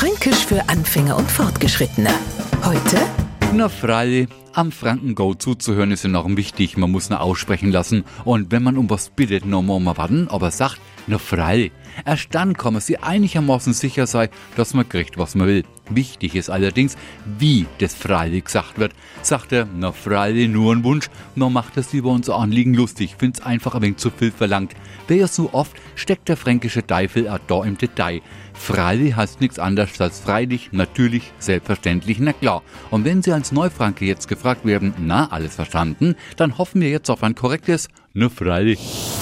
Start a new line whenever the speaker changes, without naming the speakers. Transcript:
Fränkisch für Anfänger und Fortgeschrittene. Heute?
Na freilich, am Franken-Go zuzuhören ist enorm wichtig. Man muss nur aussprechen lassen. Und wenn man um was bittet, noch mal warten, aber sagt, na freilich. Erst dann kann man sich einigermaßen sicher sein, dass man kriegt, was man will. Wichtig ist allerdings, wie das freilich gesagt wird. Sagt er, na freilich, nur ein Wunsch, dann macht es lieber unser Anliegen lustig. Find's einfach ein wenig zu viel verlangt. Wer ja so oft, steckt der fränkische Teufel auch da im Detail. Freilich heißt nichts anderes als freilich, natürlich, selbstverständlich, na klar. Und wenn Sie als Neufranke jetzt gefragt werden, na, alles verstanden, dann hoffen wir jetzt auf ein korrektes, na freilich.